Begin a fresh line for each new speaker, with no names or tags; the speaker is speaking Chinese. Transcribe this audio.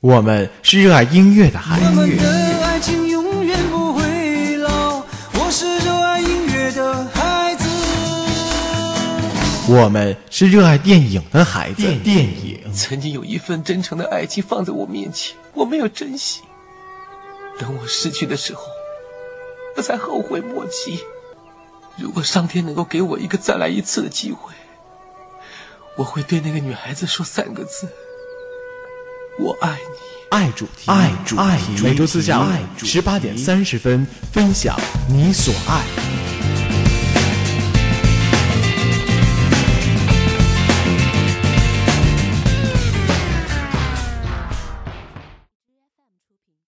我们是热爱音乐的孩
我们爱情永远不会老。我是热爱音乐的孩子。
我们是热爱电影的孩子。电影，
曾经有一份真诚的爱情放在我面前，我没有珍惜。等我失去的时候，我才后悔莫及。如果上天能够给我一个再来一次的机会，我会对那个女孩子说三个字：我爱你。
爱主题，爱主题，每周四下午十八点三十分，分享你所爱。